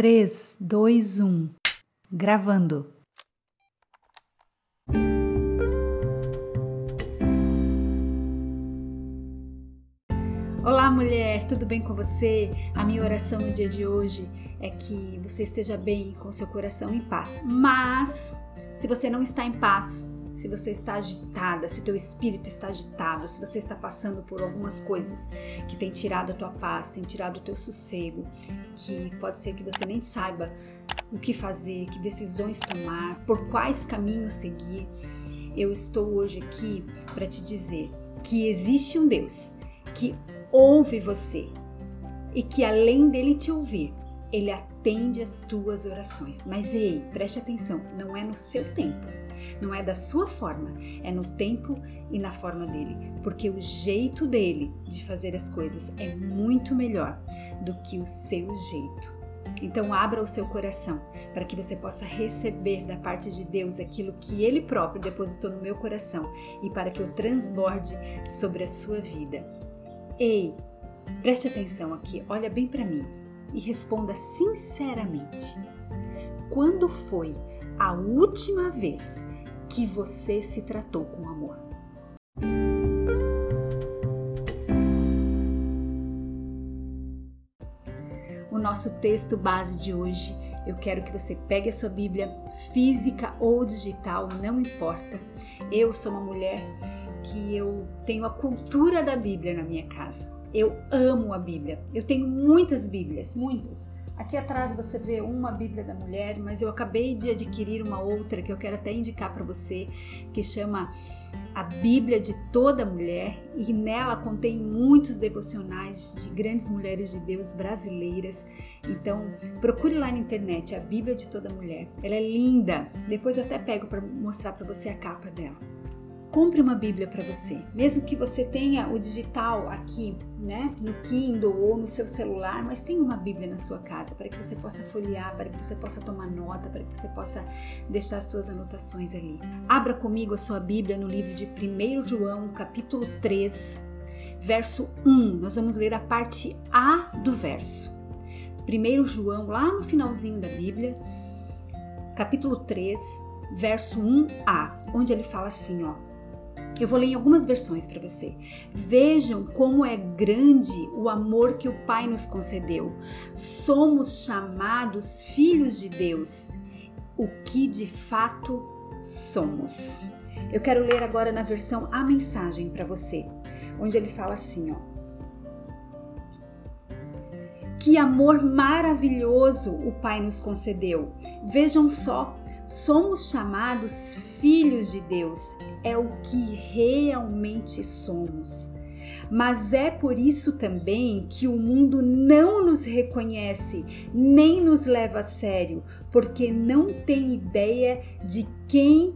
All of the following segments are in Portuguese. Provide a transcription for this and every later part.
3, 2, 1. Gravando. Olá, mulher, tudo bem com você? A minha oração no dia de hoje é que você esteja bem, com seu coração em paz. Mas, se você não está em paz, se você está agitada, se o teu espírito está agitado, se você está passando por algumas coisas que tem tirado a tua paz, tem tirado o teu sossego, que pode ser que você nem saiba o que fazer, que decisões tomar, por quais caminhos seguir, eu estou hoje aqui para te dizer que existe um Deus que ouve você e que além dele te ouvir, ele atende as tuas orações. Mas ei, preste atenção, não é no seu tempo não é da sua forma, é no tempo e na forma dele, porque o jeito dele de fazer as coisas é muito melhor do que o seu jeito. Então abra o seu coração para que você possa receber da parte de Deus aquilo que ele próprio depositou no meu coração e para que eu transborde sobre a sua vida. Ei, preste atenção aqui, olha bem para mim e responda sinceramente. Quando foi a última vez que você se tratou com amor. O nosso texto base de hoje, eu quero que você pegue a sua Bíblia, física ou digital, não importa. Eu sou uma mulher que eu tenho a cultura da Bíblia na minha casa. Eu amo a Bíblia. Eu tenho muitas Bíblias, muitas. Aqui atrás você vê uma Bíblia da Mulher, mas eu acabei de adquirir uma outra que eu quero até indicar para você, que chama a Bíblia de toda mulher e nela contém muitos devocionais de grandes mulheres de Deus brasileiras. Então, procure lá na internet a Bíblia de toda mulher. Ela é linda. Depois eu até pego para mostrar para você a capa dela compre uma Bíblia para você. Mesmo que você tenha o digital aqui, né, no Kindle ou no seu celular, mas tenha uma Bíblia na sua casa para que você possa folhear, para que você possa tomar nota, para que você possa deixar as suas anotações ali. Abra comigo a sua Bíblia no livro de 1 João, capítulo 3, verso 1. Nós vamos ler a parte A do verso. 1 João, lá no finalzinho da Bíblia, capítulo 3, verso 1a, onde ele fala assim, ó: eu vou ler em algumas versões para você. Vejam como é grande o amor que o Pai nos concedeu. Somos chamados filhos de Deus, o que de fato somos. Eu quero ler agora na versão A Mensagem para você, onde ele fala assim, ó. Que amor maravilhoso o Pai nos concedeu. Vejam só, somos chamados filhos de Deus é o que realmente somos. Mas é por isso também que o mundo não nos reconhece nem nos leva a sério, porque não tem ideia de quem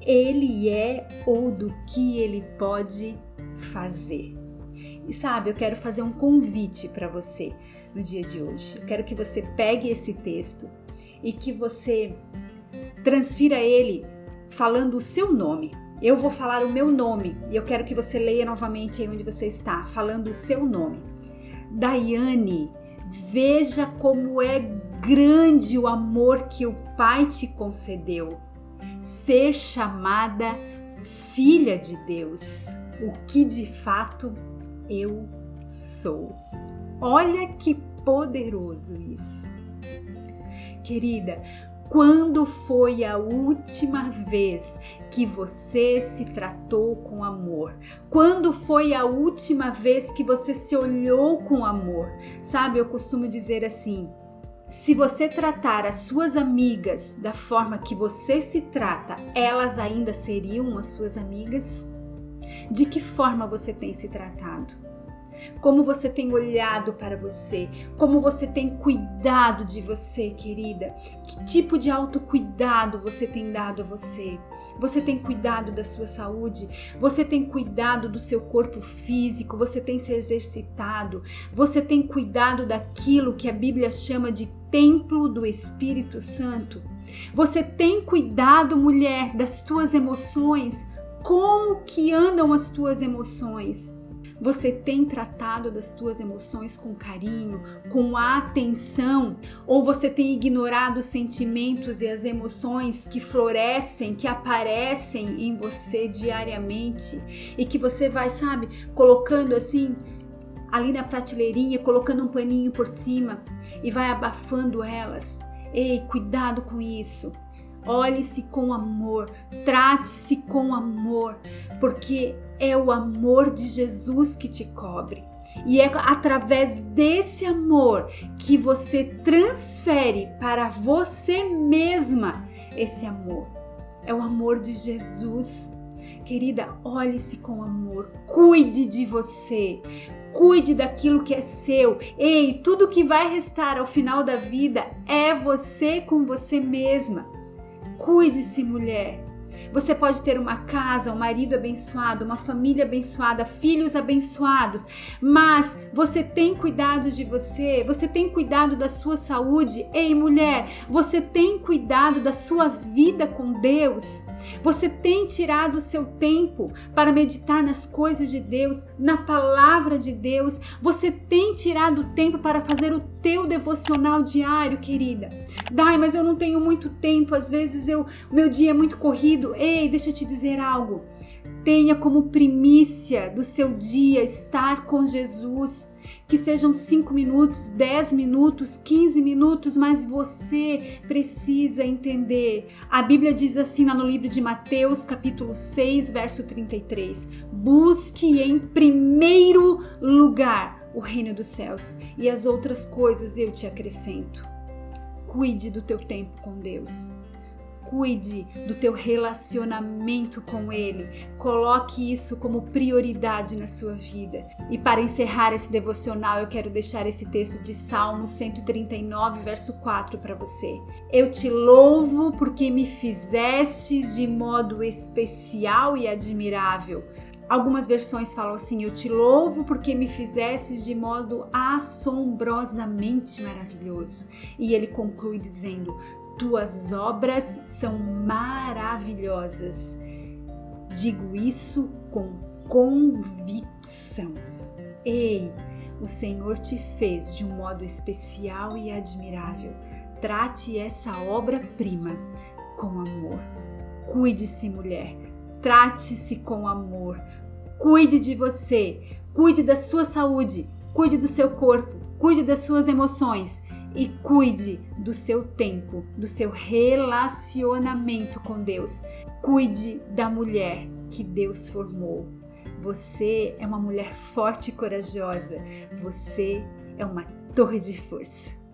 ele é ou do que ele pode fazer. E sabe, eu quero fazer um convite para você no dia de hoje. Eu quero que você pegue esse texto e que você transfira ele falando o seu nome. Eu vou falar o meu nome e eu quero que você leia novamente aí onde você está, falando o seu nome. Daiane, veja como é grande o amor que o Pai te concedeu. Ser chamada filha de Deus, o que de fato eu sou. Olha que poderoso isso. Querida, quando foi a última vez que você se tratou com amor? Quando foi a última vez que você se olhou com amor? Sabe, eu costumo dizer assim: se você tratar as suas amigas da forma que você se trata, elas ainda seriam as suas amigas? De que forma você tem se tratado? Como você tem olhado para você, como você tem cuidado de você, querida, que tipo de autocuidado você tem dado a você. Você tem cuidado da sua saúde, você tem cuidado do seu corpo físico, você tem se exercitado, você tem cuidado daquilo que a Bíblia chama de templo do Espírito Santo. Você tem cuidado, mulher, das tuas emoções. Como que andam as tuas emoções? Você tem tratado das tuas emoções com carinho, com atenção, ou você tem ignorado os sentimentos e as emoções que florescem, que aparecem em você diariamente e que você vai, sabe, colocando assim ali na prateleirinha, colocando um paninho por cima e vai abafando elas. Ei, cuidado com isso. Olhe-se com amor, trate-se com amor, porque é o amor de Jesus que te cobre. E é através desse amor que você transfere para você mesma esse amor. É o amor de Jesus. Querida, olhe-se com amor, cuide de você, cuide daquilo que é seu. Ei, tudo que vai restar ao final da vida é você com você mesma. Cuide-se, mulher. Você pode ter uma casa, um marido abençoado, uma família abençoada, filhos abençoados, mas você tem cuidado de você, você tem cuidado da sua saúde. Ei, mulher, você tem cuidado da sua vida com Deus? Você tem tirado o seu tempo para meditar nas coisas de Deus, na palavra de Deus? Você tem tirado o tempo para fazer o teu devocional diário, querida? Dai, mas eu não tenho muito tempo, às vezes eu, meu dia é muito corrido. Ei, deixa eu te dizer algo. Tenha como primícia do seu dia estar com Jesus que sejam 5 minutos, 10 minutos, 15 minutos, mas você precisa entender. A Bíblia diz assim no livro de Mateus, capítulo 6, verso 33: Busque em primeiro lugar o reino dos céus, e as outras coisas eu te acrescento. Cuide do teu tempo com Deus. Cuide do teu relacionamento com Ele. Coloque isso como prioridade na sua vida. E para encerrar esse devocional, eu quero deixar esse texto de Salmo 139, verso 4 para você. Eu te louvo porque me fizestes de modo especial e admirável. Algumas versões falam assim: Eu te louvo porque me fizestes de modo assombrosamente maravilhoso. E ele conclui dizendo: tuas obras são maravilhosas. Digo isso com convicção. Ei, o Senhor te fez de um modo especial e admirável. Trate essa obra-prima com amor. Cuide-se, mulher. Trate-se com amor. Cuide de você. Cuide da sua saúde. Cuide do seu corpo. Cuide das suas emoções e cuide do seu tempo, do seu relacionamento com Deus. Cuide da mulher que Deus formou. Você é uma mulher forte e corajosa. Você é uma torre de força.